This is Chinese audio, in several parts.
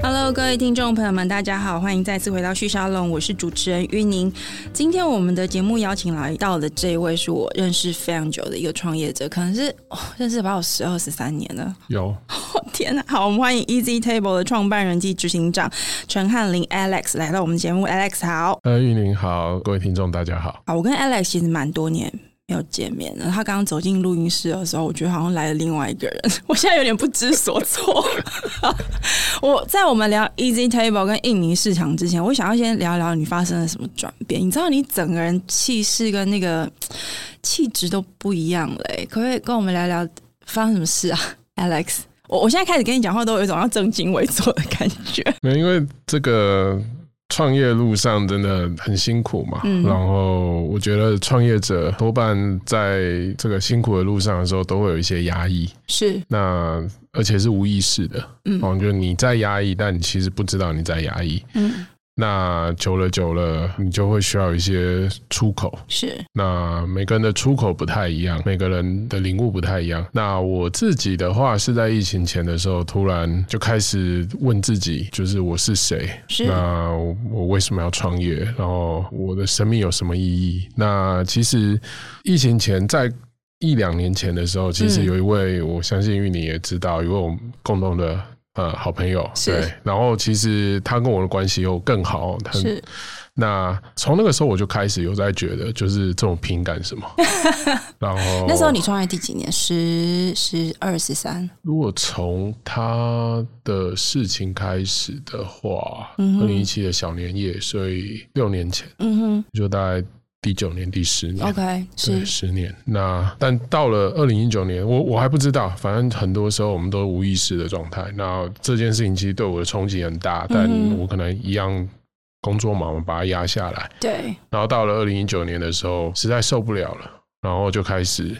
Hello，各位听众朋友们，大家好，欢迎再次回到旭沙龙，我是主持人玉宁。今天我们的节目邀请来到的这一位是我认识非常久的一个创业者，可能是、哦、认识把我十二十三年了。有，哦、天哪！好，我们欢迎 Easy Table 的创办人及执行长陈翰林 Alex 来到我们节目。Alex 好，呃，玉宁好，各位听众大家好。好，我跟 Alex 其实蛮多年。没有见面了。他刚刚走进录音室的时候，我觉得好像来了另外一个人。我现在有点不知所措。我在我们聊 Easy Table 跟印尼市场之前，我想要先聊聊你发生了什么转变。你知道，你整个人气势跟那个气质都不一样了。可不可以跟我们聊聊发生什么事啊，Alex？我我现在开始跟你讲话，都有一种要正襟危坐的感觉。没，因为这个。创业路上真的很辛苦嘛，嗯、然后我觉得创业者多半在这个辛苦的路上的时候，都会有一些压抑，是。那而且是无意识的，嗯，就你在压抑，但你其实不知道你在压抑，嗯。那久了久了，你就会需要一些出口。是。那每个人的出口不太一样，每个人的领悟不太一样。那我自己的话是在疫情前的时候，突然就开始问自己，就是我是谁？是。那我为什么要创业？然后我的生命有什么意义？那其实疫情前，在一两年前的时候，其实有一位，我相信玉你也知道，一位我们共同的。呃，好朋友，对，然后其实他跟我的关系又更好，他是。那从那个时候我就开始有在觉得，就是这种凭感什么。然后那时候你创业第几年？十、十二、十三？如果从他的事情开始的话，二零一七的小年夜，所以六年前，嗯哼，就大概。第九年，第十年，OK，是十年。那但到了二零一九年，我我还不知道，反正很多时候我们都无意识的状态。那这件事情其实对我的冲击很大，但我可能一样工作忙，我把它压下来。对。然后到了二零一九年的时候，实在受不了了，然后就开始。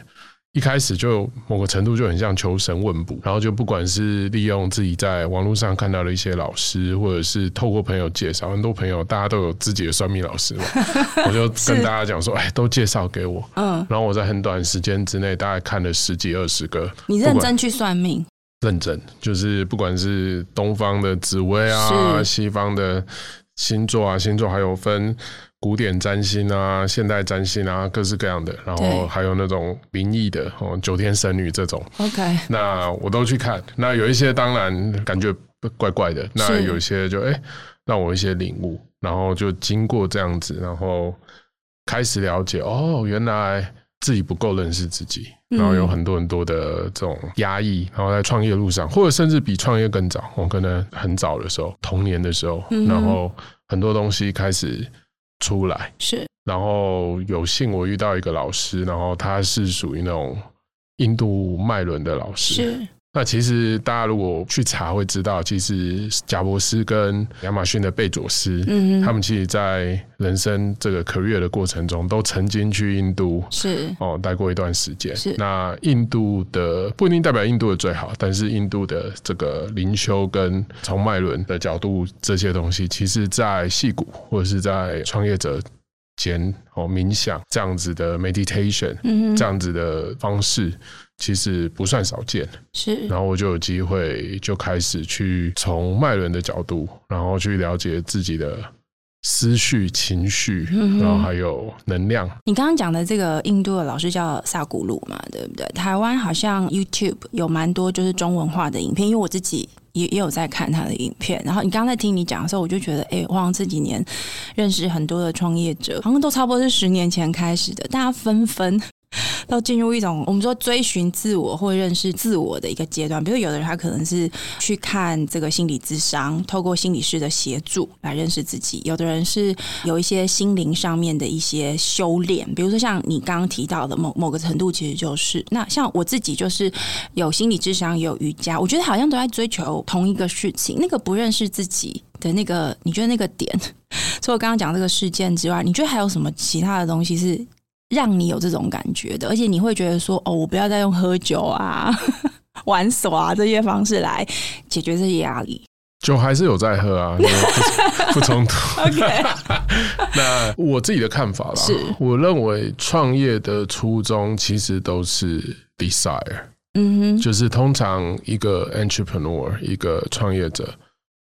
一开始就某个程度就很像求神问卜，然后就不管是利用自己在网络上看到的一些老师，或者是透过朋友介绍，很多朋友大家都有自己的算命老师嘛，我就跟大家讲说，哎，都介绍给我，嗯，然后我在很短时间之内大概看了十几二十个，你认真去算命，认真就是不管是东方的紫薇啊，西方的星座啊，星座还有分。古典占星啊，现代占星啊，各式各样的，然后还有那种灵异的哦，九天神女这种。OK，那我都去看。那有一些当然感觉怪怪的，那有一些就哎、欸，让我一些领悟。然后就经过这样子，然后开始了解哦，原来自己不够认识自己，然后有很多很多的这种压抑。然后在创业路上，或者甚至比创业更早，我可能很早的时候，童年的时候，然后很多东西开始。出来。是，然后有幸我遇到一个老师，然后他是属于那种印度脉轮的老师。是，那其实大家如果去查会知道，其实贾伯斯跟亚马逊的贝佐斯，嗯，他们其实在人生这个 career 的过程中，都曾经去印度是哦待过一段时间。是，那印度的不一定代表印度的最好，但是印度的这个灵修跟从脉轮的角度这些东西，其实在戏骨或者是在创业者间哦冥想这样子的 meditation，嗯，这样子的方式。其实不算少见，是。然后我就有机会就开始去从脉轮的角度，然后去了解自己的思绪、情绪，然后还有能量。你刚刚讲的这个印度的老师叫萨古鲁嘛，对不对？台湾好像 YouTube 有蛮多就是中文化的影片，因为我自己也也有在看他的影片。然后你刚才听你讲的时候，我就觉得，哎，我好像这几年认识很多的创业者，好像都差不多是十年前开始的，大家纷纷。到进入一种我们说追寻自我或认识自我的一个阶段，比如有的人他可能是去看这个心理智商，透过心理师的协助来认识自己；有的人是有一些心灵上面的一些修炼，比如说像你刚刚提到的某某个程度，其实就是那像我自己就是有心理智商，有瑜伽，我觉得好像都在追求同一个事情。那个不认识自己的那个，你觉得那个点，除了刚刚讲这个事件之外，你觉得还有什么其他的东西是？让你有这种感觉的，而且你会觉得说：“哦，我不要再用喝酒啊、玩耍啊这些方式来解决这些压力。”酒还是有在喝啊，不冲突。OK，那我自己的看法啦，是我认为创业的初衷其实都是 desire，嗯哼，就是通常一个 entrepreneur 一个创业者，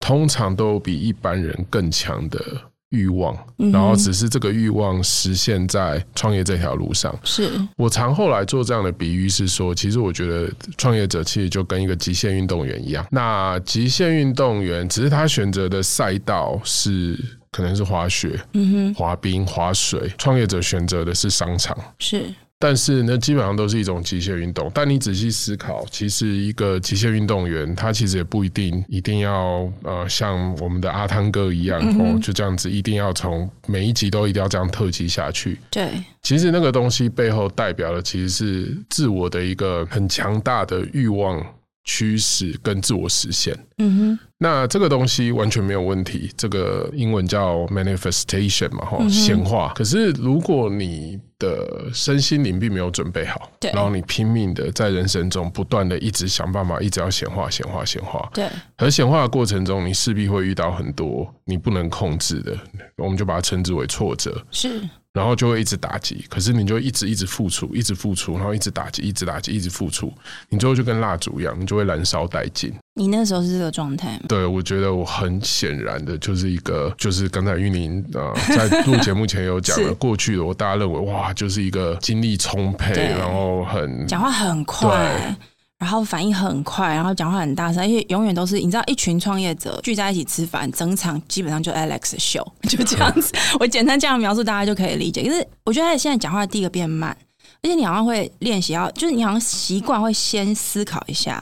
通常都比一般人更强的。欲望，然后只是这个欲望实现在创业这条路上。是我常后来做这样的比喻是说，其实我觉得创业者其实就跟一个极限运动员一样。那极限运动员只是他选择的赛道是可能是滑雪、嗯哼，滑冰、滑水，创业者选择的是商场。是。但是呢，基本上都是一种极限运动。但你仔细思考，其实一个极限运动员，他其实也不一定一定要呃像我们的阿汤哥一样哦，就这样子，一定要从每一集都一定要这样特辑下去。对，其实那个东西背后代表的其实是自我的一个很强大的欲望。驱使跟自我实现，嗯哼，那这个东西完全没有问题。这个英文叫 manifestation 嘛，哈，显化。可是如果你的身心灵并没有准备好，对，然后你拼命的在人生中不断的一直想办法，一直要显化、显化、显化，对。而显化的过程中，你势必会遇到很多你不能控制的，我们就把它称之为挫折，是。然后就会一直打击，可是你就一直一直付出，一直付出，然后一直打击，一直打击，一直付出，你最后就跟蜡烛一样，你就会燃烧殆尽。你那时候是这个状态吗？对，我觉得我很显然的就是一个，就是刚才玉宁啊、呃、在录节目前有讲了，过去的我大家认为哇，就是一个精力充沛，然后很讲话很快。然后反应很快，然后讲话很大声，而且永远都是你知道，一群创业者聚在一起吃饭，整场基本上就 Alex 秀，就这样子。我简单这样描述，大家就可以理解。可是我觉得他现在讲话第一个变慢，而且你好像会练习要，就是你好像习惯会先思考一下，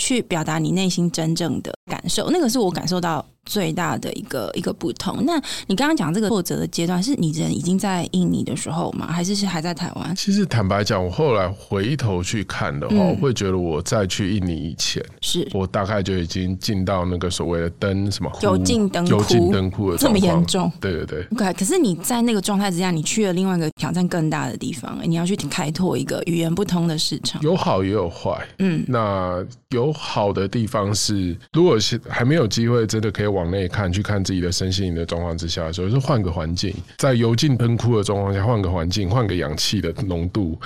去表达你内心真正的感受。那个是我感受到。最大的一个一个不同。那你刚刚讲这个挫折的阶段，是你人已经在印尼的时候吗？还是是还在台湾？其实坦白讲，我后来回头去看的话，嗯、我会觉得我在去印尼以前，是我大概就已经进到那个所谓的灯什么油尽灯油尽灯枯的这么严重。对对对。OK，可是你在那个状态之下，你去了另外一个挑战更大的地方，你要去开拓一个语言不通的市场。有好也有坏。嗯，那有好的地方是，如果是还没有机会，真的可以往。往内看，去看自己的身心灵的状况之下，所以是换个环境，在油尽灯枯的状况下，换个环境，换个氧气的浓度，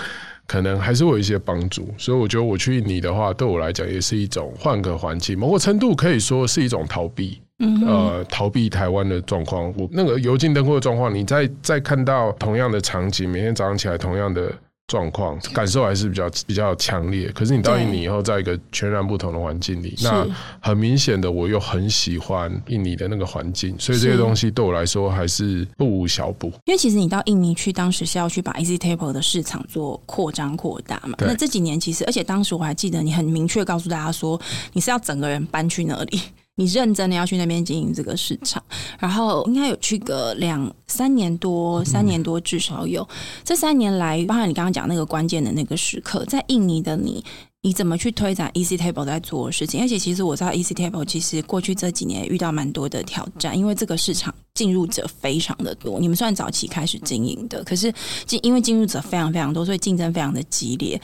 可能还是会有一些帮助。所以我觉得我去印尼的话，对我来讲也是一种换个环境，某个程度可以说是一种逃避。嗯，呃，逃避台湾的状况。我那个油尽灯枯的状况，你在在看到同样的场景，每天早上起来同样的。状况感受还是比较比较强烈，可是你到印尼以后，在一个全然不同的环境里，那很明显的，我又很喜欢印尼的那个环境，所以这些东西对我来说还是不无小补。因为其实你到印尼去，当时是要去把 Easy Table 的市场做扩张扩大嘛。那这几年其实，而且当时我还记得你很明确告诉大家说，你是要整个人搬去那里。你认真的要去那边经营这个市场，然后应该有去个两三年多，三年多至少有。这三年来，包含你刚刚讲那个关键的那个时刻，在印尼的你，你怎么去推展 Easy Table 在做的事情？而且其实我知道 Easy Table 其实过去这几年遇到蛮多的挑战，因为这个市场进入者非常的多。你们算早期开始经营的，可是进因为进入者非常非常多，所以竞争非常的激烈。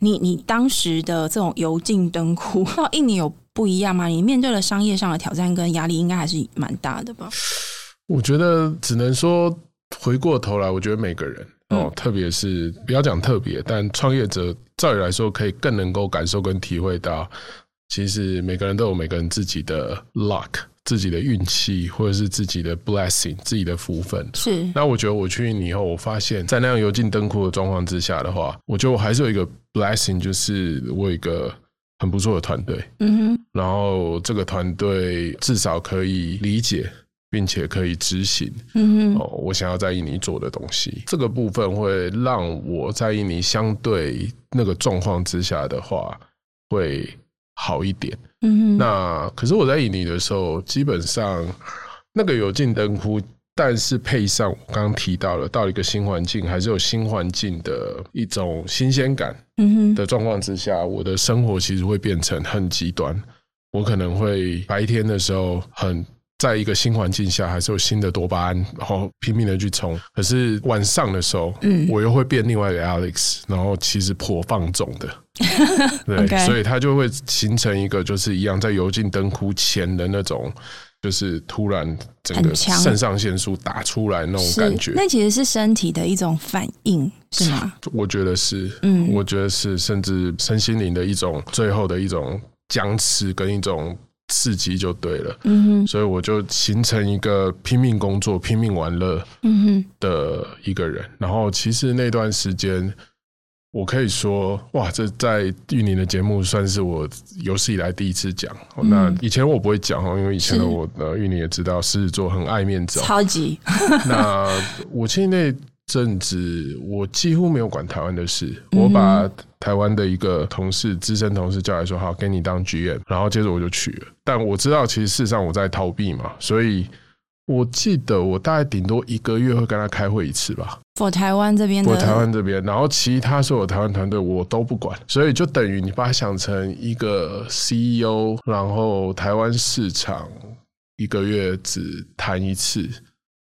你你当时的这种油尽灯枯，到印尼有。不一样吗？你面对了商业上的挑战跟压力，应该还是蛮大的吧？我觉得只能说回过头来，我觉得每个人哦，嗯、特别是不要讲特别，但创业者照理来说，可以更能够感受跟体会到，其实每个人都有每个人自己的 luck、自己的运气，或者是自己的 blessing、自己的福分。是。那我觉得我去印尼以后，我发现，在那样油尽灯枯的状况之下的话，我觉得我还是有一个 blessing，就是我有一个。很不错的团队，嗯哼，然后这个团队至少可以理解，并且可以执行，嗯哼，哦，我想要在印尼做的东西，这个部分会让我在印尼相对那个状况之下的话会好一点，嗯哼，那可是我在印尼的时候，基本上那个油尽灯枯。但是配上我刚刚提到了，到一个新环境，还是有新环境的一种新鲜感的状况之下，我的生活其实会变成很极端。我可能会白天的时候很在一个新环境下，还是有新的多巴胺，然后拼命的去冲。可是晚上的时候，嗯，我又会变另外一个 Alex，然后其实颇放纵的。对.所以它就会形成一个就是一样在油尽灯枯前的那种。就是突然整个肾上腺素打出来那种感觉，那其实是身体的一种反应，是吗？我觉得是，嗯，我觉得是，甚至身心灵的一种最后的一种僵持跟一种刺激就对了，嗯哼，所以我就形成一个拼命工作、拼命玩乐，嗯哼的一个人。然后其实那段时间。我可以说，哇，这在玉林的节目算是我有史以来第一次讲。嗯、那以前我不会讲哦，因为以前的我，呃，玉宁也知道，狮子座很爱面子，超级。那我其实那阵子，我几乎没有管台湾的事，我把台湾的一个同事、资深同事叫来说，好，给你当 GM，然后接着我就去了。但我知道，其实事实上我在逃避嘛，所以。我记得我大概顶多一个月会跟他开会一次吧。for 台湾这边，for 台湾这边，然后其他所有台湾团队我都不管，所以就等于你把它想成一个 CEO，然后台湾市场一个月只谈一次，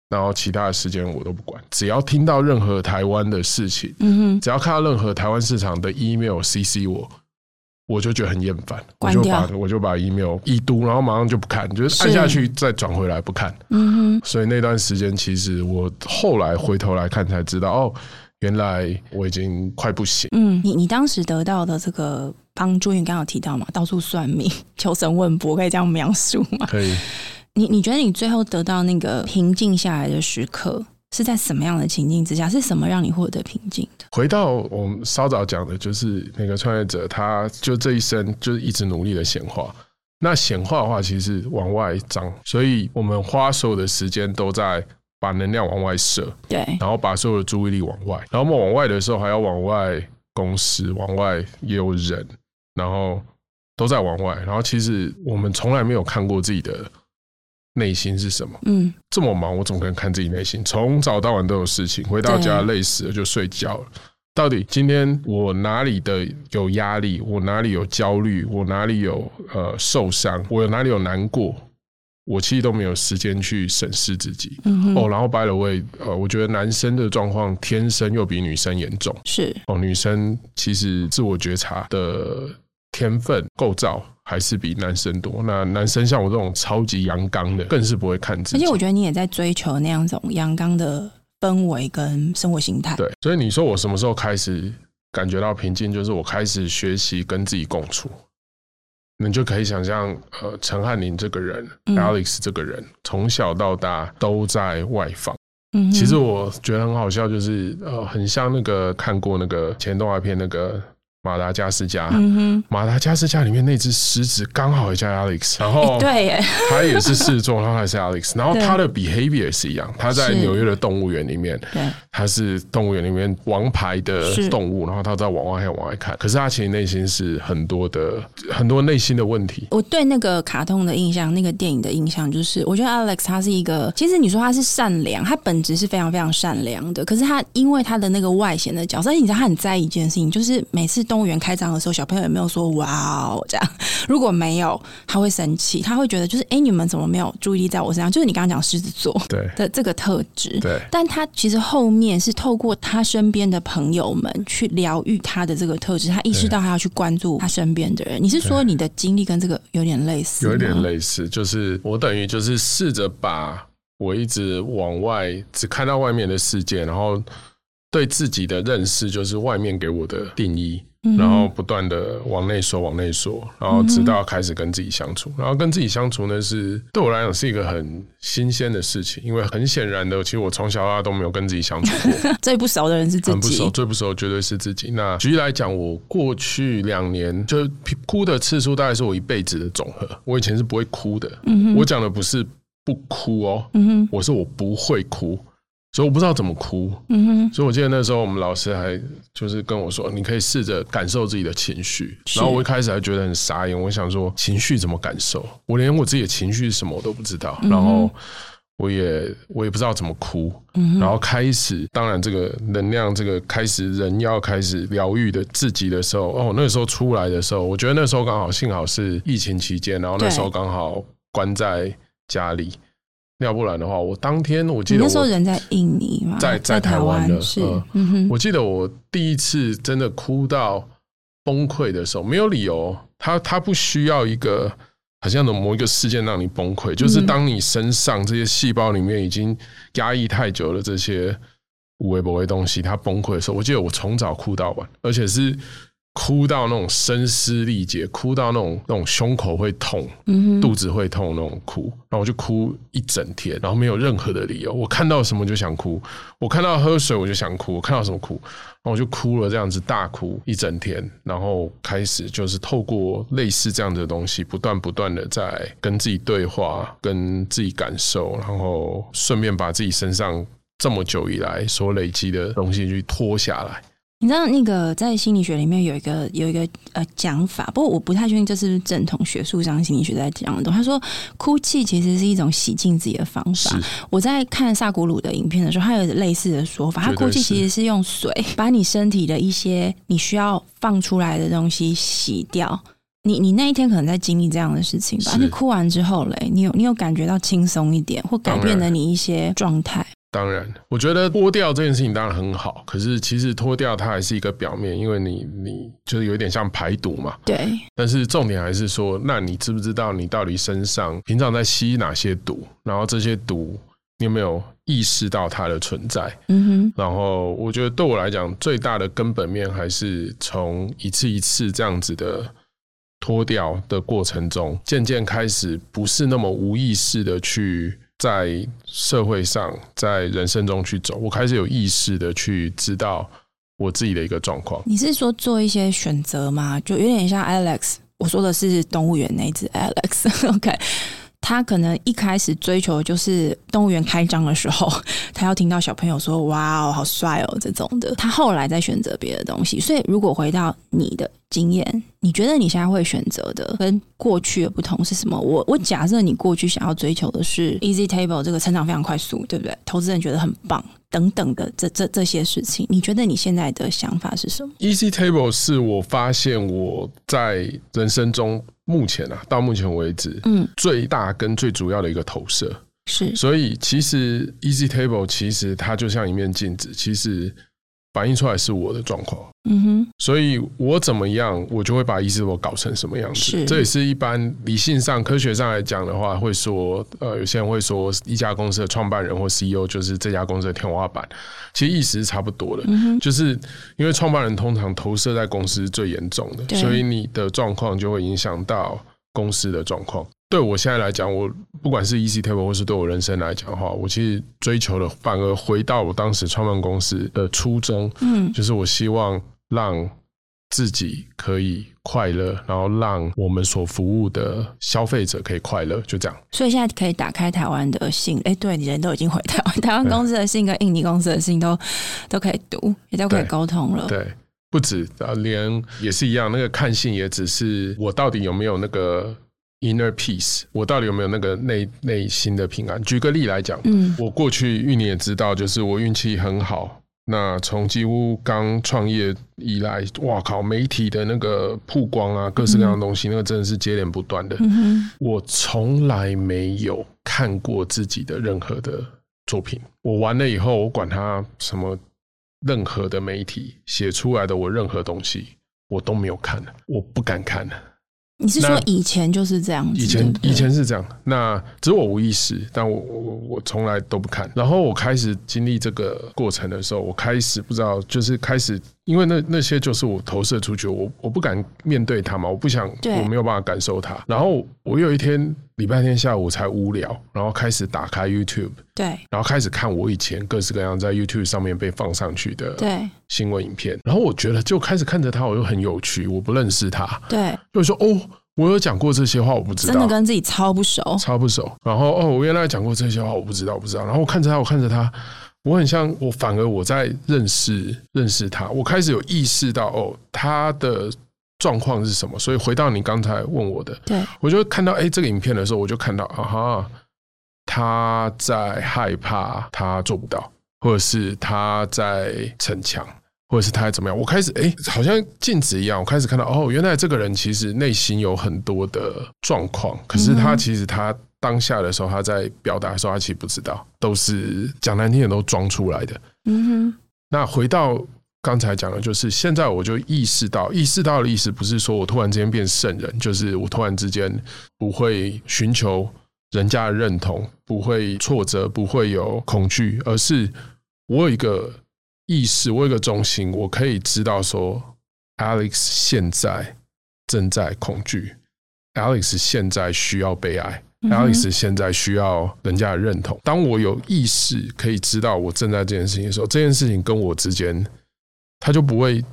然后其他的时间我都不管，只要听到任何台湾的事情，嗯哼，只要看到任何台湾市场的 email CC 我。我就觉得很厌烦，我就把我就把 email 已读，然后马上就不看，就是按下去再转回来不看。嗯哼，所以那段时间其实我后来回头来看才知道，哦，原来我已经快不行。嗯，你你当时得到的这个帮助，你刚刚有提到嘛？到处算命、求神问卜，可以这样描述吗？可以。你你觉得你最后得到那个平静下来的时刻？是在什么样的情境之下？是什么让你获得平静的？回到我们稍早讲的，就是那个创业者，他就这一生就是一直努力的显化。那显化的话，其实往外长，所以我们花所有的时间都在把能量往外射，对，然后把所有的注意力往外。然后我们往外的时候，还要往外公司，往外也有人，然后都在往外。然后其实我们从来没有看过自己的。内心是什么？嗯，这么忙，我怎么可能看自己内心？从早到晚都有事情，回到家累死了就睡觉了。到底今天我哪里的有压力？我哪里有焦虑？我哪里有呃受伤？我哪里有难过？我其实都没有时间去审视自己。嗯哦，然后 by the way，呃，我觉得男生的状况天生又比女生严重。是哦，女生其实自我觉察的天分构造。还是比男生多。那男生像我这种超级阳刚的，更是不会看自己。而且我觉得你也在追求那样种阳刚的氛围跟生活形态。对，所以你说我什么时候开始感觉到平静？就是我开始学习跟自己共处。你就可以想象，呃，陈汉林这个人，嗯，Alex 这个人，从小到大都在外放。嗯，其实我觉得很好笑，就是呃，很像那个看过那个前动画片那个。马达加斯加，马达加斯加里面那只狮子刚好也叫 Alex，然后对，他也是狮子座，然后还是 Alex，然后他的 behavior 是一样，他在纽约的动物园里面，对，他是动物园里面王牌的动物，然后他在往外看，往外看，可是他其实内心是很多的很多内心的问题。我对那个卡通的印象，那个电影的印象，就是我觉得 Alex 他是一个，其实你说他是善良，他本质是非常非常善良的，可是他因为他的那个外显的角色，你知道他很在意一件事情，就是每次。动物园开张的时候，小朋友有没有说“哇哦”这样？如果没有，他会生气，他会觉得就是“哎，你们怎么没有注意力在我身上？”就是你刚刚讲狮子座对的这个特质。对，但他其实后面是透过他身边的朋友们去疗愈他的这个特质，他意识到他要去关注他身边的人。你是说你的经历跟这个有点类似？有点类似，就是我等于就是试着把我一直往外只看到外面的世界，然后对自己的认识就是外面给我的定义。然后不断的往内缩，往内缩，然后直到开始跟自己相处。然后跟自己相处呢，是对我来讲是一个很新鲜的事情，因为很显然的，其实我从小到大都没有跟自己相处过。最不熟的人是自己，很不熟，最不熟绝对是自己。那举例来讲，我过去两年就哭的次数，大概是我一辈子的总和。我以前是不会哭的，我讲的不是不哭哦，我是我不会哭。所以我不知道怎么哭，嗯哼。所以我记得那时候我们老师还就是跟我说，你可以试着感受自己的情绪。然后我一开始还觉得很傻眼，我想说情绪怎么感受？我连我自己的情绪是什么我都不知道。然后我也我也不知道怎么哭。嗯然后开始，当然这个能量，这个开始人要开始疗愈的自己的时候，哦，那个时候出来的时候，我觉得那时候刚好幸好是疫情期间，然后那时候刚好关在家里。要不然的话，我当天我记得我那时候人在印尼嘛，在在台湾的，是，嗯哼，我记得我第一次真的哭到崩溃的时候，没有理由，他他不需要一个好像的某一个事件让你崩溃，就是当你身上这些细胞里面已经压抑太久了这些无微不微东西，它崩溃的时候，我记得我从早哭到晚，而且是。哭到那种声嘶力竭，哭到那种那种胸口会痛，嗯、肚子会痛那种哭，然后我就哭一整天，然后没有任何的理由。我看到什么就想哭，我看到喝水我就想哭，我看到什么哭，然后我就哭了，这样子大哭一整天，然后开始就是透过类似这样的东西，不断不断的在跟自己对话，跟自己感受，然后顺便把自己身上这么久以来所累积的东西去脱下来。你知道那个在心理学里面有一个有一个呃讲法，不过我不太确定这是不是正统学术上心理学在讲的。他说，哭泣其实是一种洗净自己的方法。我在看萨古鲁的影片的时候，他有类似的说法。他哭泣其实是用水把你身体的一些你需要放出来的东西洗掉。你你那一天可能在经历这样的事情吧？你哭完之后嘞，你有你有感觉到轻松一点，或改变了你一些状态？当然，我觉得脱掉这件事情当然很好，可是其实脱掉它还是一个表面，因为你你就是有点像排毒嘛。对。但是重点还是说，那你知不知道你到底身上平常在吸哪些毒？然后这些毒你有没有意识到它的存在？嗯哼。然后我觉得对我来讲，最大的根本面还是从一次一次这样子的脱掉的过程中，渐渐开始不是那么无意识的去。在社会上，在人生中去走，我开始有意识的去知道我自己的一个状况。你是说做一些选择吗？就有点像 Alex，我说的是动物园那只 Alex。OK，他可能一开始追求的就是动物园开张的时候，他要听到小朋友说“哇哦，好帅哦”这种的。他后来再选择别的东西。所以，如果回到你的经验。你觉得你现在会选择的跟过去的不同是什么？我我假设你过去想要追求的是 Easy Table 这个成长非常快速，对不对？投资人觉得很棒等等的这这这些事情，你觉得你现在的想法是什么？Easy Table 是我发现我在人生中目前啊，到目前为止，嗯，最大跟最主要的一个投射是，所以其实 Easy Table 其实它就像一面镜子，其实。反映出来是我的状况，嗯哼，所以我怎么样，我就会把 Easy Table 搞成什么样子。是，这也是一般理性上、科学上来讲的话，会说，呃，有些人会说，一家公司的创办人或 CEO 就是这家公司的天花板。其实意思是差不多的，嗯，就是因为创办人通常投射在公司最严重的，所以你的状况就会影响到公司的状况。对我现在来讲，我不管是 Easy Table 或是对我人生来讲的话，我其实追求的反而回到我当时创办公司的初衷，嗯，就是我希望让自己可以快乐，然后让我们所服务的消费者可以快乐，就这样。所以现在可以打开台湾的信，哎，对，你人都已经回台湾，台湾公司的信跟印尼公司的信都都可以读，也都可以沟通了。对，不止啊，连也是一样，那个看信也只是我到底有没有那个。Inner peace，我到底有没有那个内内心的平安？举个例来讲，嗯，我过去玉你也知道，就是我运气很好。那从几乎刚创业以来，哇靠，媒体的那个曝光啊，各式各样的东西，嗯、那个真的是接连不断的。嗯、我从来没有看过自己的任何的作品。我完了以后，我管他什么，任何的媒体写出来的我任何东西，我都没有看，我不敢看。你是说以前就是这样子？以前以前是这样，那只是我无意识，但我我我从来都不看。然后我开始经历这个过程的时候，我开始不知道，就是开始，因为那那些就是我投射出去，我我不敢面对它嘛，我不想，我没有办法感受它。然后我有一天礼拜天下午才无聊，然后开始打开 YouTube，对，然后开始看我以前各式各样在 YouTube 上面被放上去的对新闻影片，然后我觉得就开始看着它，我又很有趣，我不认识它，对，就说哦。我有讲过这些话，我不知道，真的跟自己超不熟，超不熟。然后哦，我原来讲过这些话，我不知道，我不知道。然后我看着他，我看着他，我很像我，反而我在认识认识他。我开始有意识到哦，他的状况是什么。所以回到你刚才问我的，对，我就看到哎，这个影片的时候，我就看到啊哈，他在害怕，他做不到，或者是他在逞强。或者是他还怎么样？我开始哎、欸，好像镜子一样，我开始看到哦，原来这个人其实内心有很多的状况，可是他其实他当下的时候，他在表达的时候，他其实不知道，都是讲难听点都装出来的。嗯哼。那回到刚才讲的，就是现在我就意识到，意识到的意思不是说我突然之间变圣人，就是我突然之间不会寻求人家的认同，不会挫折，不会有恐惧，而是我有一个意识，我有一个中心，我可以知道说，Alex 现在正在恐惧，Alex 现在需要被爱。Alex 现在需要人家的认同。当我有意识可以知道我正在这件事情的时候，这件事情跟我之间，他就不会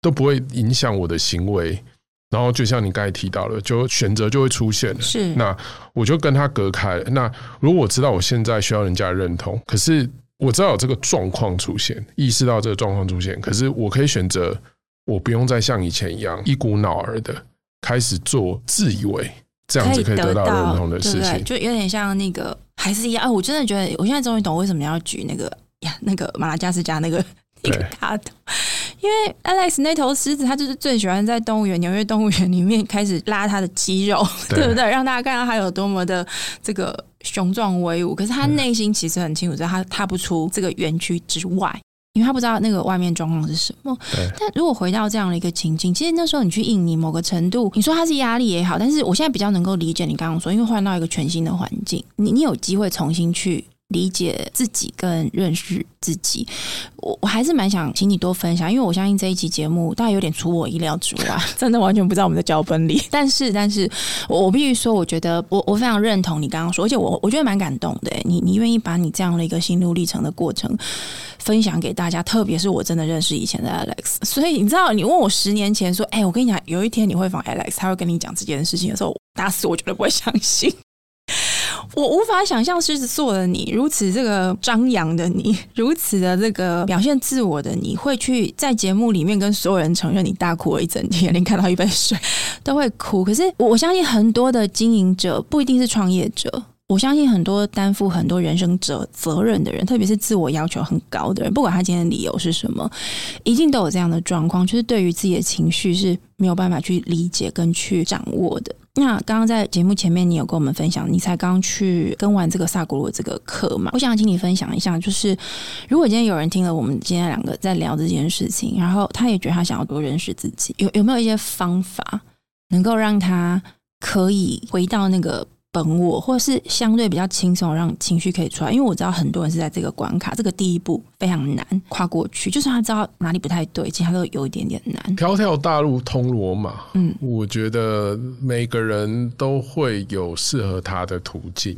都不会影响我的行为。然后就像你刚才提到了，就选择就会出现了。是，那我就跟他隔开了。那如果我知道我现在需要人家的认同，可是我知道有这个状况出现，意识到这个状况出现，可是我可以选择，我不用再像以前一样一股脑儿的开始做自以为。这样子可以得到认同的事情，对对，就有点像那个，还是一样。哦，我真的觉得，我现在终于懂为什么要举那个呀，那个马拉加斯加那个那个大头，因为 Alex 那头狮子，他就是最喜欢在动物园、纽约动物园里面开始拉他的肌肉，对，对不对？让大家看到他有多么的这个雄壮威武。可是他内心其实很清楚，在他踏不出这个园区之外。因为他不知道那个外面状况是什么，但如果回到这样的一个情境，其实那时候你去印尼某个程度，你说他是压力也好，但是我现在比较能够理解你刚刚说，因为换到一个全新的环境，你你有机会重新去。理解自己跟认识自己，我我还是蛮想请你多分享，因为我相信这一期节目大概有点出我意料之外，真的完全不在我们的脚本里。但是，但是我我必须说，我觉得我我非常认同你刚刚说，而且我我觉得蛮感动的。你你愿意把你这样的一个心路历程的过程分享给大家，特别是我真的认识以前的 Alex，所以你知道，你问我十年前说，哎，我跟你讲，有一天你会访 Alex，他会跟你讲这件事情的时候，打死我绝对不会相信。我无法想象狮子座的你，如此这个张扬的你，如此的这个表现自我的你，会去在节目里面跟所有人承认你大哭了一整天，连看到一杯水都会哭。可是我相信很多的经营者不一定是创业者，我相信很多担负很多人生责责任的人，特别是自我要求很高的人，不管他今天的理由是什么，一定都有这样的状况，就是对于自己的情绪是没有办法去理解跟去掌握的。那刚刚在节目前面，你有跟我们分享，你才刚去跟完这个萨古罗这个课嘛？我想请你分享一下，就是如果今天有人听了我们今天两个在聊这件事情，然后他也觉得他想要多认识自己，有有没有一些方法能够让他可以回到那个？本我，或者是相对比较轻松，让情绪可以出来。因为我知道很多人是在这个关卡，这个第一步非常难跨过去。就算他知道哪里不太对，其实他都有一点点难。条条大路通罗马，嗯，我觉得每个人都会有适合他的途径。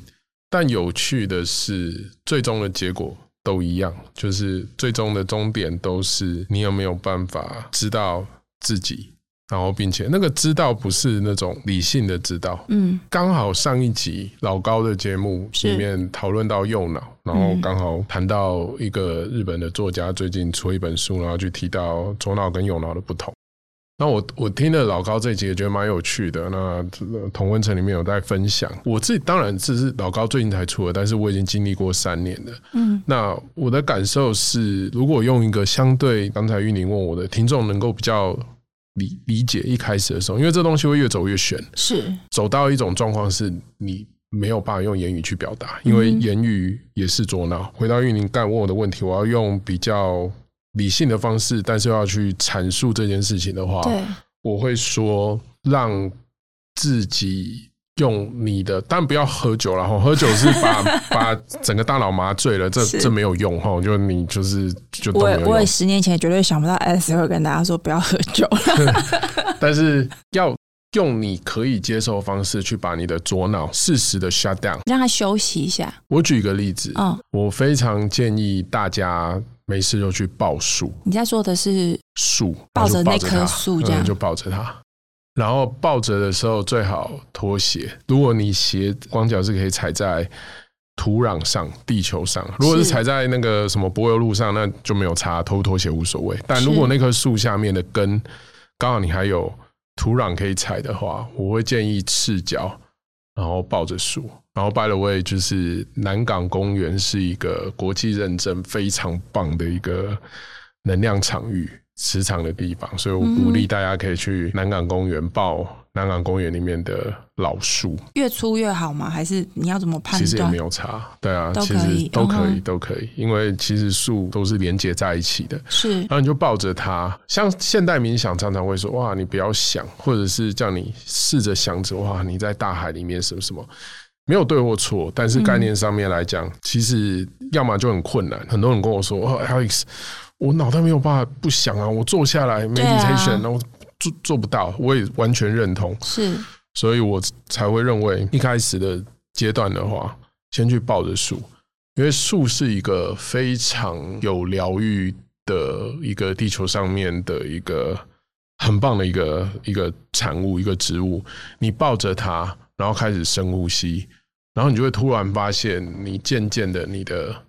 但有趣的是，最终的结果都一样，就是最终的终点都是你有没有办法知道自己。然后，并且那个知道不是那种理性的知道，嗯，刚好上一集老高的节目里面讨论到右脑，然后刚好谈到一个日本的作家最近出一本书，然后就提到左脑跟右脑的不同。那我我听了老高这一集，也觉得蛮有趣的。那同温层里面有在分享，我自己当然这是老高最近才出的，但是我已经经历过三年了。嗯，那我的感受是，如果用一个相对刚才玉宁问我的听众能够比较。理理解一开始的时候，因为这东西会越走越悬，是走到一种状况，是你没有办法用言语去表达，因为言语也是左脑。回到玉林干问我的问题，我要用比较理性的方式，但是要去阐述这件事情的话，我会说让自己。用你的，但不要喝酒了哈。喝酒是把 把整个大脑麻醉了，这这没有用哈。就你就是就都没有用。我也十年前绝对想不到 S 会跟大家说不要喝酒 但是要用你可以接受的方式去把你的左脑适时的 shut down，让它休息一下。我举一个例子，嗯，我非常建议大家没事就去抱树。你在说的是树，抱着那棵树这样，就抱着它。然后抱着的时候最好脱鞋。如果你鞋光脚是可以踩在土壤上、地球上，如果是踩在那个什么柏油路上，那就没有差，脱不脱鞋无所谓。但如果那棵树下面的根刚好你还有土壤可以踩的话，我会建议赤脚，然后抱着树。然后 by the way，就是南港公园是一个国际认证非常棒的一个能量场域。磁场的地方，所以我鼓励大家可以去南港公园抱南港公园里面的老树。越粗越好吗？还是你要怎么判断？其实也没有差，对啊，其实都可以，都可以，因为其实树都是连接在一起的。是，然后你就抱着它，像现代冥想常常会说：“哇，你不要想，或者是叫你试着想着哇，你在大海里面什么什么。”没有对或错，但是概念上面来讲，其实要么就很困难。很多人跟我说：“哦，Alex。”我脑袋没有办法不想啊！我坐下来 meditation，然后做做不到，我也完全认同。是，所以我才会认为一开始的阶段的话，先去抱着树，因为树是一个非常有疗愈的一个地球上面的一个很棒的一个一个产物，一个植物。你抱着它，然后开始深呼吸，然后你就会突然发现，你渐渐的，你的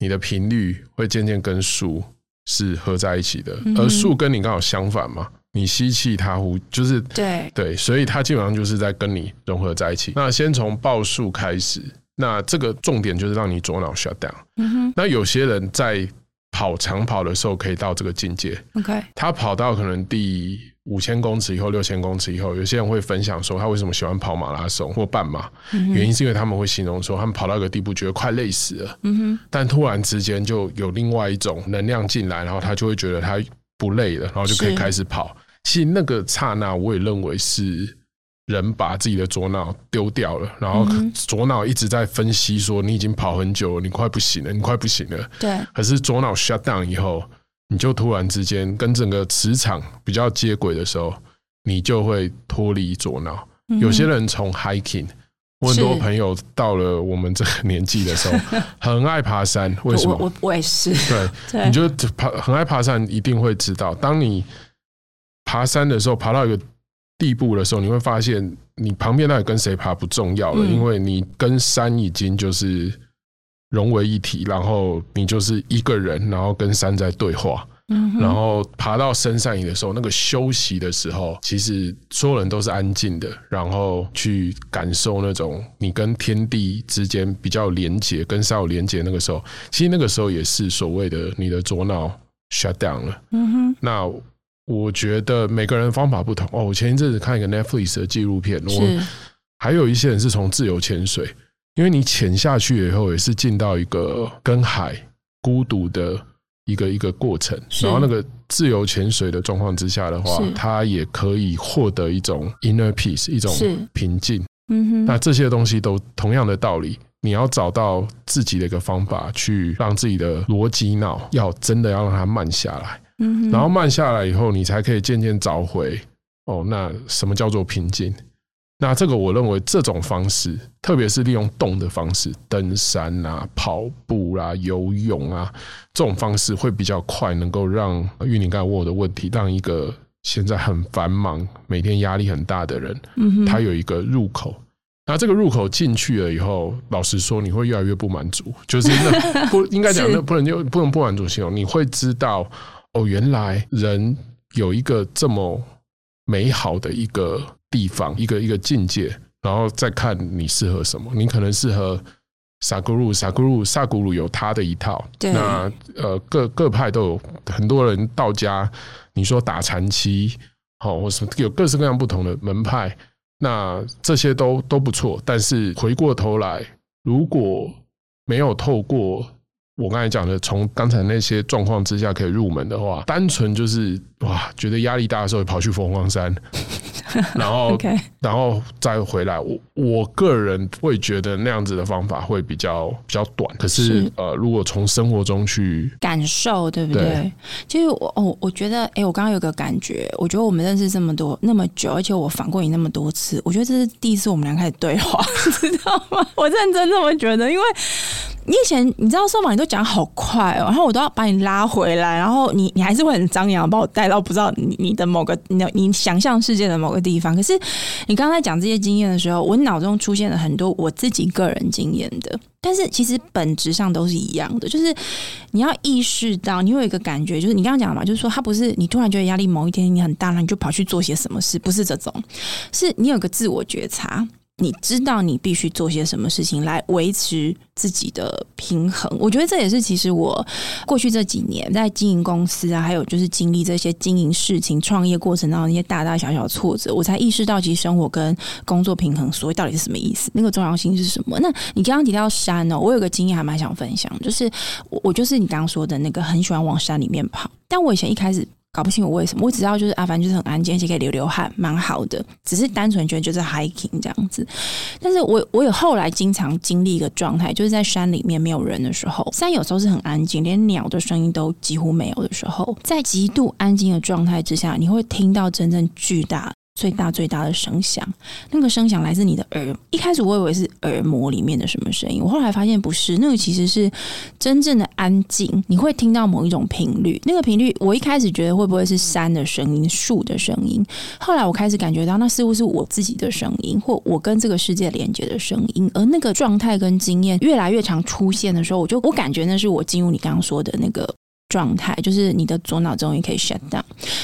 你的频率会渐渐跟树。是合在一起的，而树跟你刚好相反嘛，你吸气，它呼，就是对对，所以它基本上就是在跟你融合在一起。那先从抱树开始，那这个重点就是让你左脑 shut down。嗯哼，那有些人在跑长跑的时候可以到这个境界。OK，他跑到可能第。五千公尺以后，六千公尺以后，有些人会分享说他为什么喜欢跑马拉松或半马，原因是因为他们会形容说他们跑到一个地步觉得快累死了，但突然之间就有另外一种能量进来，然后他就会觉得他不累了，然后就可以开始跑。其实那个刹那，我也认为是人把自己的左脑丢掉了，然后左脑一直在分析说你已经跑很久了，你快不行了，你快不行了。对，可是左脑 shut down 以后。你就突然之间跟整个磁场比较接轨的时候，你就会脱离左脑。有些人从 hiking，我很多朋友到了我们这个年纪的时候，很爱爬山。为什么？我我也是。对，你就爬很爱爬山，一定会知道，当你爬山的时候，爬到一个地步的时候，你会发现你旁边到底跟谁爬不重要了，因为你跟山已经就是。融为一体，然后你就是一个人，然后跟山在对话。嗯，然后爬到深山里的时候，那个休息的时候，其实所有人都是安静的，然后去感受那种你跟天地之间比较连接、跟山有连接。那个时候，其实那个时候也是所谓的你的左脑 shut down 了。嗯哼。那我觉得每个人方法不同。哦，我前一阵子看一个 Netflix 的纪录片，我还有一些人是从自由潜水。因为你潜下去以后，也是进到一个跟海孤独的一个一个过程，然后那个自由潜水的状况之下的话，它也可以获得一种 inner peace，一种平静。嗯哼，那这些东西都同样的道理，你要找到自己的一个方法，去让自己的逻辑脑要真的要让它慢下来。嗯哼，然后慢下来以后，你才可以渐渐找回哦，那什么叫做平静？那这个我认为这种方式，特别是利用动的方式，登山啊、跑步啦、啊、游泳啊，这种方式会比较快，能够让玉林刚才问我的问题，让一个现在很繁忙、每天压力很大的人，嗯，他有一个入口。那这个入口进去了以后，老实说，你会越来越不满足，就是那 不应该讲，那不能就不能不满足形容，你会知道哦，原来人有一个这么美好的一个。地方一个一个境界，然后再看你适合什么。你可能适合萨古鲁，萨古鲁，萨古鲁有他的一套。对。那呃，各各派都有很多人道家，你说打禅七，好，或是有各式各样不同的门派。那这些都都不错。但是回过头来，如果没有透过我刚才讲的，从刚才那些状况之下可以入门的话，单纯就是哇，觉得压力大的时候跑去凤凰山。然后，Okay. 然后再回来。我我个人会觉得那样子的方法会比较比较短。可是，是呃，如果从生活中去感受，对不对？对其实我哦，我觉得，哎，我刚刚有个感觉，我觉得我们认识这么多那么久，而且我访过你那么多次，我觉得这是第一次我们俩开始对话，知道吗？我认真这么觉得，因为。你以前你知道说嘛，你都讲好快哦，然后我都要把你拉回来，然后你你还是会很张扬，把我带到不知道你你的某个你你想象世界的某个地方。可是你刚才讲这些经验的时候，我脑中出现了很多我自己个人经验的，但是其实本质上都是一样的，就是你要意识到，你有一个感觉，就是你刚刚讲嘛，就是说他不是你突然觉得压力某一天你很大了，你就跑去做些什么事，不是这种，是你有个自我觉察。你知道你必须做些什么事情来维持自己的平衡。我觉得这也是其实我过去这几年在经营公司啊，还有就是经历这些经营事情、创业过程当中那些大大小小挫折，我才意识到其实生活跟工作平衡所谓到底是什么意思，那个重要性是什么。那你刚刚提到山呢、哦，我有个经验还蛮想分享，就是我我就是你刚刚说的那个很喜欢往山里面跑，但我以前一开始。搞不清我为什么，我只知道就是啊，反正就是很安静，而且可以流流汗，蛮好的。只是单纯觉得就是 hiking 这样子。但是我我有后来经常经历一个状态，就是在山里面没有人的时候，山有时候是很安静，连鸟的声音都几乎没有的时候，在极度安静的状态之下，你会听到真正巨大。最大最大的声响，那个声响来自你的耳。一开始我以为是耳膜里面的什么声音，我后来发现不是，那个其实是真正的安静。你会听到某一种频率，那个频率我一开始觉得会不会是山的声音、树的声音，后来我开始感觉到那似乎是我自己的声音，或我跟这个世界连接的声音。而那个状态跟经验越来越常出现的时候，我就我感觉那是我进入你刚刚说的那个。状态就是你的左脑终于可以 shut down，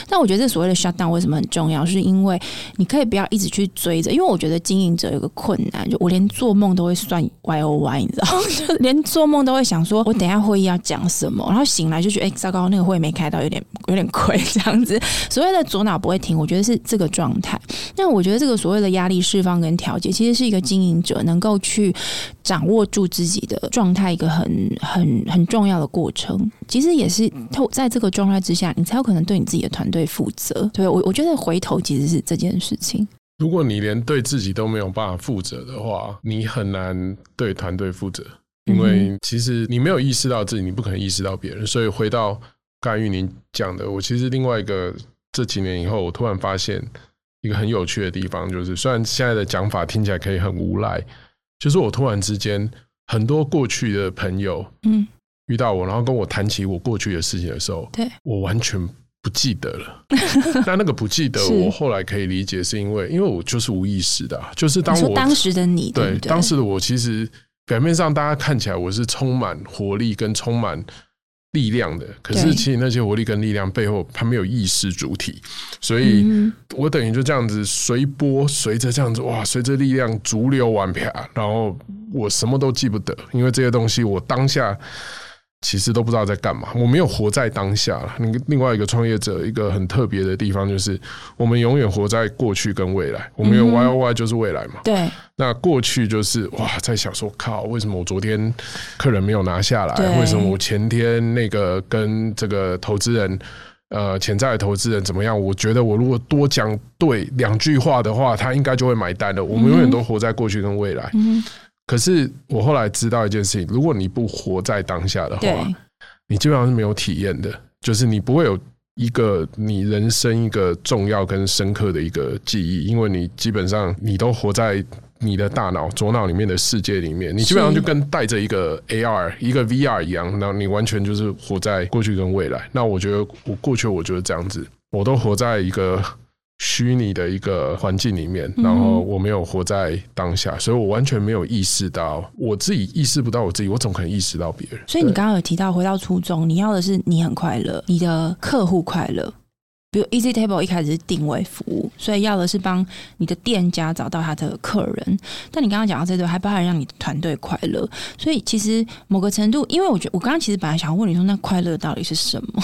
但我觉得这所谓的 shut down 为什么很重要？是因为你可以不要一直去追着，因为我觉得经营者有个困难，就我连做梦都会算 Y O Y，你知道？就连做梦都会想说，我等一下会议要讲什么，然后醒来就觉得，哎，糟糕，那个会没开到，有点有点亏这样子。所谓的左脑不会停，我觉得是这个状态。那我觉得这个所谓的压力释放跟调节，其实是一个经营者能够去掌握住自己的状态一个很很很重要的过程。其实也是。透在这个状态之下，你才有可能对你自己的团队负责。对，我，我觉得回头其实是这件事情。如果你连对自己都没有办法负责的话，你很难对团队负责，因为其实你没有意识到自己，你不可能意识到别人。所以回到刚才玉宁讲的，我其实另外一个这几年以后，我突然发现一个很有趣的地方，就是虽然现在的讲法听起来可以很无赖，就是我突然之间很多过去的朋友，嗯。遇到我，然后跟我谈起我过去的事情的时候，对，我完全不记得了。那那个不记得，我后来可以理解，是因为因为我就是无意识的、啊，就是当我当时的你，对，当时的我，其实表面上大家看起来我是充满活力跟充满力量的，可是其实那些活力跟力量背后，它没有意识主体，所以我等于就这样子随波随着这样子哇，随着力量逐流往啪，然后我什么都记不得，因为这些东西我当下。其实都不知道在干嘛，我没有活在当下。那个另外一个创业者一个很特别的地方就是，我们永远活在过去跟未来。我们有 Y O Y 就是未来嘛。对。那过去就是哇，在想说靠，为什么我昨天客人没有拿下来？为什么我前天那个跟这个投资人，呃，潜在的投资人怎么样？我觉得我如果多讲对两句话的话，他应该就会买单的。我们永远都活在过去跟未来。嗯。可是我后来知道一件事情，如果你不活在当下的话，你基本上是没有体验的，就是你不会有一个你人生一个重要跟深刻的一个记忆，因为你基本上你都活在你的大脑左脑里面的世界里面，你基本上就跟带着一个 AR 一个 VR 一样，那你完全就是活在过去跟未来。那我觉得我过去我觉得这样子，我都活在一个。虚拟的一个环境里面，然后我没有活在当下，所以我完全没有意识到我自己意识不到我自己，我怎么可能意识到别人？所以你刚刚有提到回到初衷，你要的是你很快乐，你的客户快乐。比如 Easy Table 一开始是定位服务，所以要的是帮你的店家找到他的客人。但你刚刚讲到这个，还包含让你的团队快乐。所以其实某个程度，因为我觉得我刚刚其实本来想问你说，那快乐到底是什么？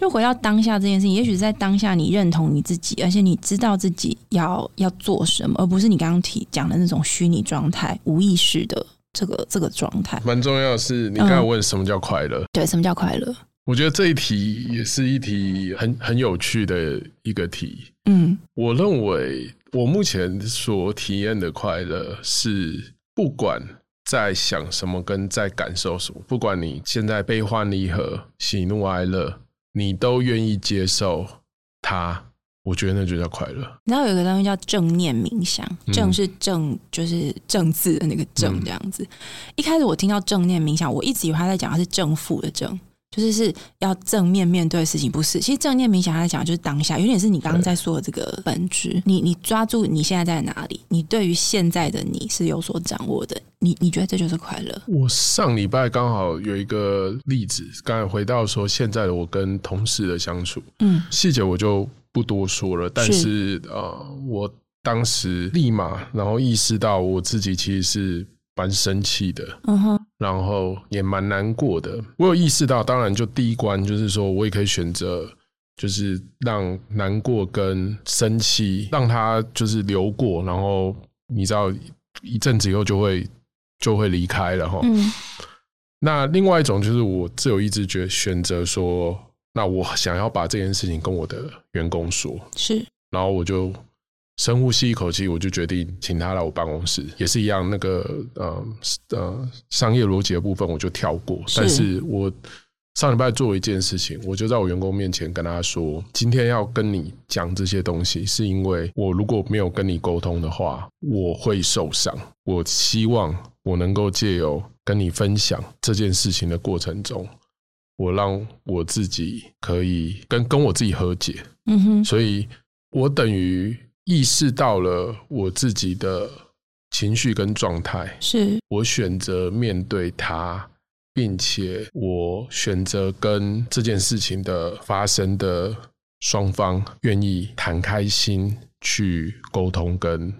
就回到当下这件事情，也许在当下你认同你自己，而且你知道自己要要做什么，而不是你刚刚提讲的那种虚拟状态、无意识的这个这个状态。蛮重要的是，你刚才问什么叫快乐？嗯，对，什么叫快乐？我觉得这一题也是一题很很有趣的一个题。嗯，我认为我目前所体验的快乐是，不管在想什么跟在感受什么，不管你现在悲欢离合、喜怒哀乐，你都愿意接受它。我觉得那就叫快乐。你知道有一个东西叫正念冥想，正是正就是正字的那个正这样子。嗯，一开始我听到正念冥想，我一直以为他在讲的是正负的正。就是是要正面面对事情，不是。其实正念冥想来讲，就是当下，有点是你刚刚在说的这个本质。你你抓住你现在在哪里，你对于现在的你是有所掌握的。你你觉得这就是快乐？我上礼拜刚好有一个例子，刚才回到说现在的我跟同事的相处，嗯，细节我就不多说了。但是，是呃，我当时立马然后意识到我自己其实是蛮生气的，嗯哼，然后也蛮难过的。我有意识到，当然就第一关就是说我也可以选择，就是让难过跟生气让它就是流过，然后你知道一阵子以后就会就会离开了哈。嗯，那另外一种就是我自由意志决选择说，那我想要把这件事情跟我的员工说，是，然后我就。深呼吸一口气，我就决定请他来我办公室，也是一样。那个呃呃商业逻辑的部分我就跳过，是但是我上礼拜做一件事情，我就在我员工面前跟他说：今天要跟你讲这些东西，是因为我如果没有跟你沟通的话，我会受伤。我希望我能够借由跟你分享这件事情的过程中，我让我自己可以跟跟我自己和解。嗯哼，所以我等于。意识到了我自己的情绪跟状态，是我选择面对它，并且我选择跟这件事情的发生的双方愿意谈开心去沟通跟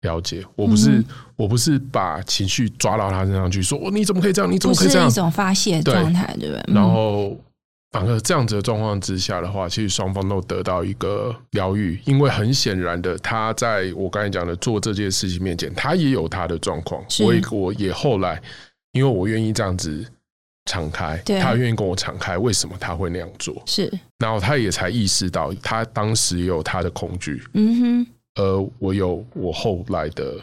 了解。我不是，我不是把情绪抓到他身上去说，你怎么可以这样？你怎么可以这样？是一种发泄状态，对不对？然后。反而这样子的状况之下的话，其实双方都得到一个疗愈，因为很显然的，他在我刚才讲的做这件事情面前，他也有他的状况。所以我也后来，因为我愿意这样子敞开，对他愿意跟我敞开，为什么他会那样做？是，然后他也才意识到，他当时也有他的恐惧，嗯哼，而我有我后来的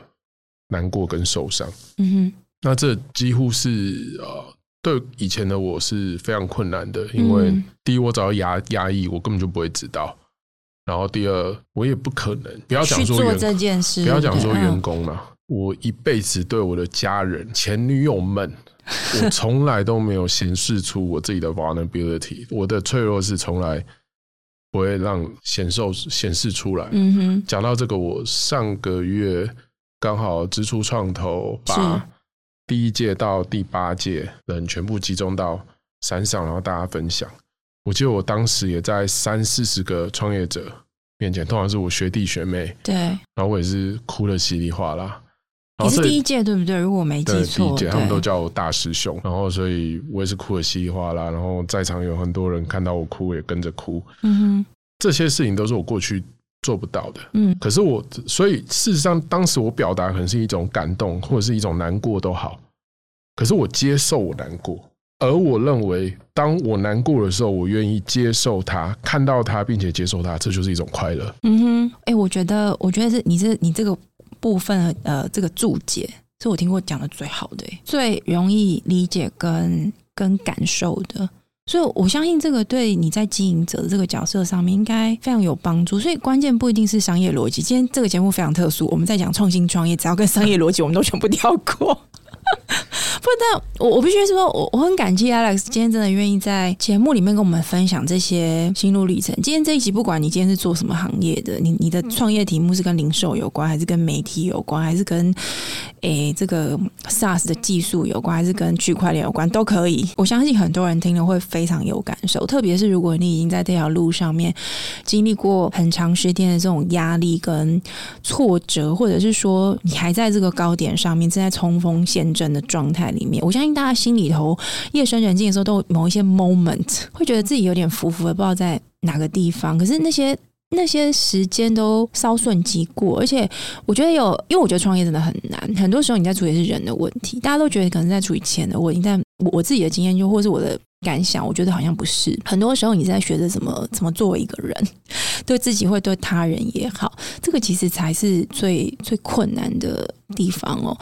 难过跟受伤，嗯哼，那这几乎是呃。对以前的我是非常困难的，因为第一，我只要压压抑，我根本就不会知道；然后第二，我也不可能不要讲说做这件事，不要讲说员工了。我一辈子对我的家人、前女友们，我从来都没有显示出我自己的 vulnerability，我的脆弱是从来不会让显受显示出来。嗯哼，讲到这个，我上个月刚好支出创投把。第一届到第八届人全部集中到山上，然后大家分享。我记得我当时也在三四十个创业者面前，通常是我学弟学妹，对，然后我也是哭得稀里哗啦。你是第一届对不对？如果我没记错，第一届他们都叫我大师兄，然后所以我也是哭得稀里哗啦。然后在场有很多人看到我哭也跟着哭。嗯哼，这些事情都是我过去做不到的。嗯，可是我，所以事实上，当时我表达可能是一种感动，或者是一种难过都好。可是我接受我难过，而我认为，当我难过的时候，我愿意接受它，看到它，并且接受它，这就是一种快乐。嗯哼，哎、欸，我觉得，我觉得是你是你这个部分，呃，这个注解是我听过讲的最好的，最容易理解跟跟感受的。所以，我相信这个对你在经营者的这个角色上面应该非常有帮助。所以，关键不一定是商业逻辑。今天这个节目非常特殊，我们在讲创新创业，只要跟商业逻辑，我们都全部跳过。不，但我我必须说，我我很感激 Alex 今天真的愿意在节目里面跟我们分享这些心路历程。今天这一集，不管你今天是做什么行业的，你你的创业题目是跟零售有关，还是跟媒体有关，还是跟诶、这个 SaaS 的技术有关，还是跟区块链有关，都可以。我相信很多人听了会非常有感受，特别是如果你已经在这条路上面经历过很长时间的这种压力跟挫折，或者是说你还在这个高点上面正在冲锋陷阵的状态。里面，我相信大家心里头夜深人静的时候，都有某一些 moment 会觉得自己有点浮浮的，不知道在哪个地方。可是那些那些时间都稍瞬即过，而且我觉得有，因为我觉得创业真的很难。很多时候你在处理是人的问题，大家都觉得可能在处理钱的问题，但我自己的经验就或是我的感想，我觉得好像不是。很多时候你在学着怎么怎么作为一个人，对自己会对他人也好，这个其实才是最最困难的地方哦。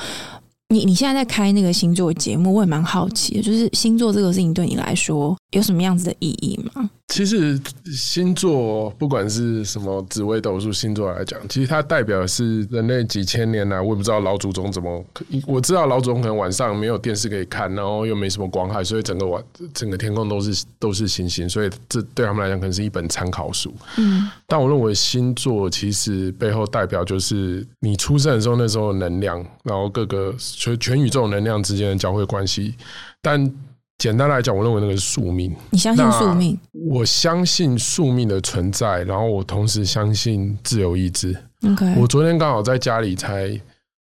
你你现在在开那个星座节目，我也蛮好奇的，就是星座这个事情对你来说有什么样子的意义吗？其实星座不管是什么紫微斗数星座来讲，其实它代表的是人类几千年来，我也不知道老祖宗怎么，我知道老祖宗可能晚上没有电视可以看，然后又没什么光害，所以整个晚整个天空都是都是星星，所以这对他们来讲可能是一本参考书。嗯，但我认为星座其实背后代表就是你出生的时候那时候的能量，然后各个全全宇宙能量之间的交汇关系，但。简单来讲，我认为那个是宿命。你相信宿命？我相信宿命的存在，然后我同时相信自由意志。OK，我昨天刚好在家里才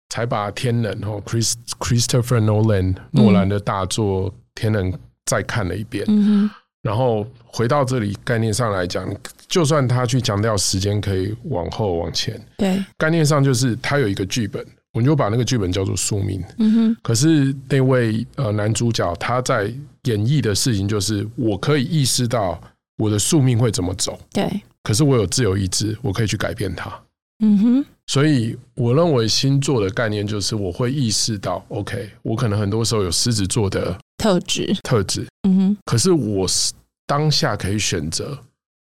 才把《天能》哦，Chris Christopher Nolan 诺兰的大作《天能》再看了一遍。嗯哼，然后回到这里概念上来讲，就算他去强调时间可以往后往前，对，概念上就是他有一个剧本。我就把那个剧本叫做宿命。嗯哼。可是那位呃男主角他在演绎的事情就是，我可以意识到我的宿命会怎么走。对。可是我有自由意志，我可以去改变它。嗯哼。所以我认为星座的概念就是，我会意识到，OK，我可能很多时候有狮子座的特质。特质。嗯哼。可是我是当下可以选择，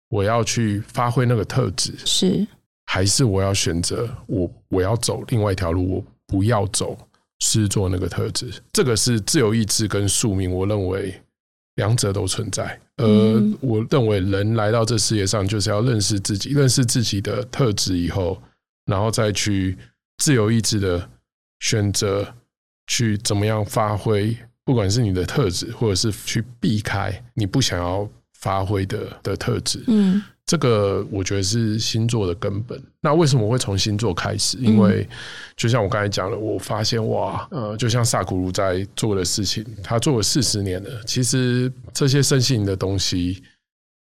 我要去发挥那个特质。是。还是我要选择我我要走另外一条路，我不要走狮子座那个特质。这个是自由意志跟宿命，我认为两者都存在。呃我认为人来到这世界上就是要认识自己，认识自己的特质以后，然后再去自由意志的选择，去怎么样发挥，不管是你的特质，或者是去避开你不想要发挥的的特质。嗯。这个我觉得是星座的根本。那为什么我会从星座开始？因为就像我刚才讲了，我发现哇，呃，就像萨古鲁在做的事情，他做了四十年了。其实这些身心的东西，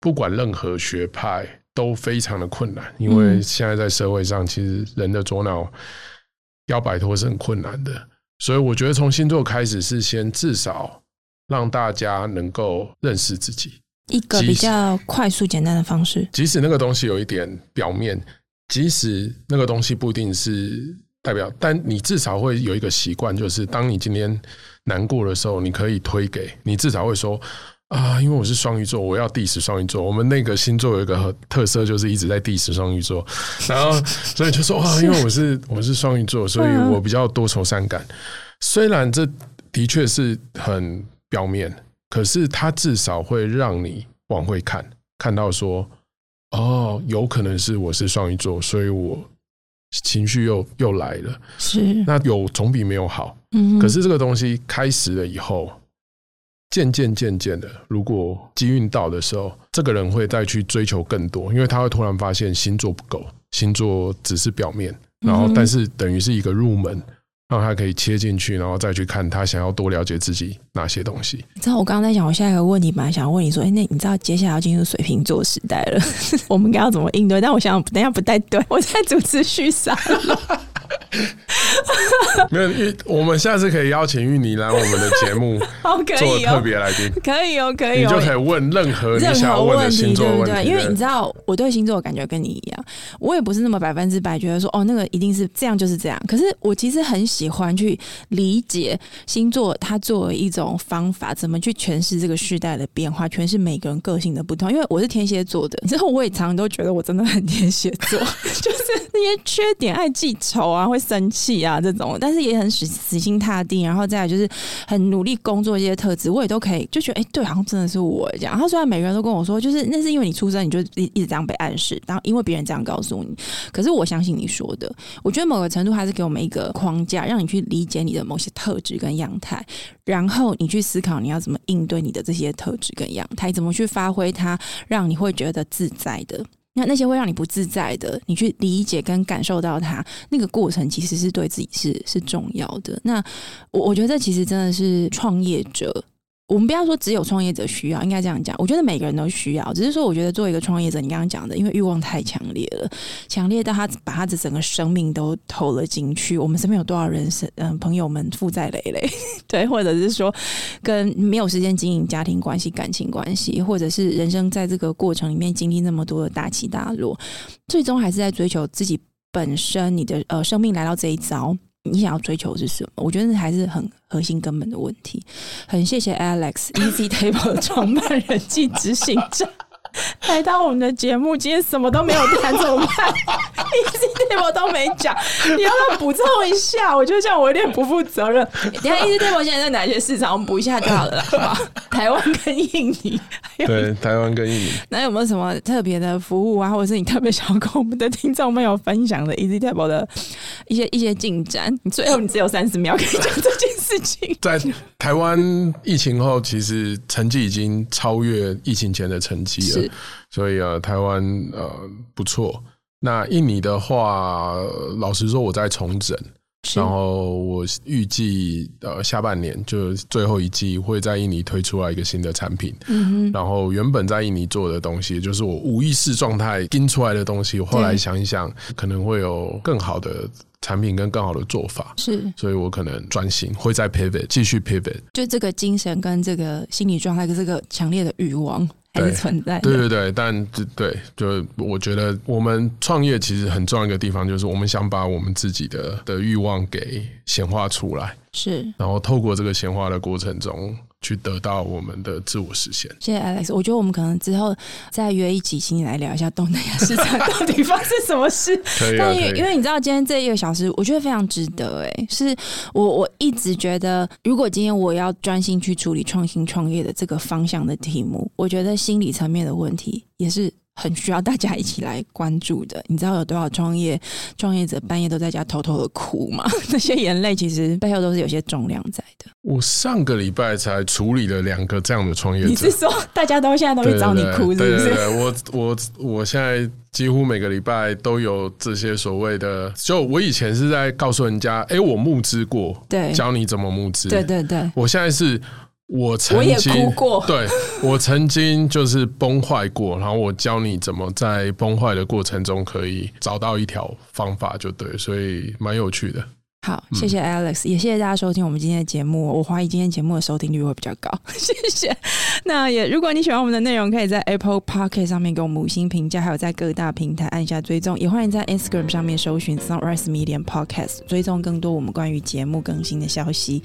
不管任何学派都非常的困难，因为现在在社会上，其实人的左脑要摆脱是很困难的。所以我觉得从星座开始，是先至少让大家能够认识自己。一个比较快速简单的方式，即使那个东西有一点表面，即使那个东西不一定是代表，但你至少会有一个习惯，就是当你今天难过的时候，你可以推给你，至少会说啊，因为我是双鱼座，我要 diss 双鱼座。我们那个星座有一个特色，就是一直在 diss 双鱼座，然后所以就说啊，因为我是我是双鱼座，所以我比较多愁善感。虽然这的确是很表面。可是他至少会让你往回看，看到说，哦，有可能是我是双鱼座，所以我情绪又又来了。是，那有总比没有好。嗯，可是这个东西开始了以后，渐渐渐渐的，如果机运到的时候，这个人会再去追求更多，因为他会突然发现星座不够，星座只是表面，然后但是等于是一个入门。让他可以切进去，然后再去看他想要多了解自己哪些东西。你知道我刚刚在讲，我下一个问题本来想问你说，哎，那你知道接下来要进入水瓶座时代了，我们应该要怎么应对？但我想等一下不太对，我在主持续上。没有，我们下次可以邀请芋泥来我们的节目，做特别来宾，可以哦，可以，哦，你就可以问任何你想要问的星座问题，对不对？因为你知道，我对星座的感觉跟你一样，我也不是那么百分之百觉得说，哦，那个一定是这样就是这样。可是我其实很喜欢去理解星座，它作为一种方法，怎么去诠释这个时代的变化，诠释每个人个性的不同。因为我是天蝎座的，之后我也常常都觉得我真的很天蝎座，就是那些缺点，爱记仇啊，会生气啊这种，但是也很死死心塌地，然后再来就是很努力工作一些特质，我也都可以就觉得，哎、对，好像真的是我这样。然后虽然每个人都跟我说，就是那是因为你出生你就一一直这样被暗示，然后因为别人这样告诉你，可是我相信你说的，我觉得某个程度还是给我们一个框架，让你去理解你的某些特质跟样态，然后你去思考你要怎么应对你的这些特质跟样态，怎么去发挥它，让你会觉得自在的。那那些会让你不自在的，你去理解跟感受到它，那个过程其实是对自己是是重要的。那我我觉得这其实真的是创业者。我们不要说只有创业者需要，应该这样讲。我觉得每个人都需要，只是说我觉得作为一个创业者，你刚刚讲的，因为欲望太强烈了，强烈到他把他的整个生命都投了进去。我们身边有多少人是嗯朋友们负债累累，对，或者是说跟没有时间经营家庭关系、感情关系，或者是人生在这个过程里面经历那么多的大起大落，最终还是在追求自己本身。你的呃生命来到这一遭。你想要追求的是什么？我觉得还是很核心根本的问题。很谢谢 Alex Easy Table 创办人 暨执行长。来到我们的节目，今天什么都没有谈，怎么办？Easy Table 都没讲，你要不要补充一下？我觉得这样我有点不负责任。你看 Easy Table 现在在哪些市场？我们补一下就好了，好吧？台湾跟印尼，对，台湾跟印尼。那有没有什么特别的服务啊，或者是你特别想要跟我们的听众朋友分享的 Easy Table 的一些一些进展？你最后你只有三十秒可以讲这件事。事情。在台湾疫情后，其实成绩已经超越疫情前的成绩了，所以呃，台湾呃不错。那印尼的话，老实说，我在重整。然后我预计呃下半年就最后一季会在印尼推出来一个新的产品。然后原本在印尼做的东西，就是我无意识状态盯出来的东西，我后来想一想，可能会有更好的产品跟更好的做法，是。所以我可能转型，会再 pivot，继续 pivot。就这个精神跟这个心理状态跟这个强烈的欲望。还是存在，对对对，但对，就我觉得我们创业其实很重要一个地方，就是我们想把我们自己的的欲望给显化出来，是，然后透过这个显化的过程中。去得到我们的自我实现。谢谢 Alex，我觉得我们可能之后再约一集，请你来聊一下东南亚市场到底发生什么事。可以啊，因为因为你知道，今天这一个小时，我觉得非常值得。哎，是我我一直觉得，如果今天我要专心去处理创新创业的这个方向的题目，我觉得心理层面的问题也是。很需要大家一起来关注的，你知道有多少创业创业者半夜都在家偷偷的哭吗？那些眼泪其实背后都是有些重量在的。我上个礼拜才处理了两个这样的创业者，你是说大家都现在都会找你哭，是不是？对对对，我我我现在几乎每个礼拜都有这些所谓的，就我以前是在告诉人家，哎、欸，我募资过，对，教你怎么募资，对对对，我现在是。我曾经我也哭过，对，我曾经就是崩坏过，然后我教你怎么在崩坏的过程中可以找到一条方法，就对，所以蛮有趣的。好，谢谢 Alex，、嗯、也谢谢大家收听我们今天的节目。我怀疑今天节目的收听率会比较高，谢谢。那也如果你喜欢我们的内容，可以在 Apple Podcast 上面给我们五星评价，还有在各大平台按下追踪。也欢迎在 Instagram 上面搜寻 Sunrise Media Podcast，追踪更多我们关于节目更新的消息。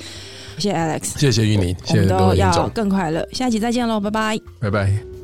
谢谢 Alex，谢谢玉妮，我们都要更快乐。下期再见喽，拜拜，拜拜。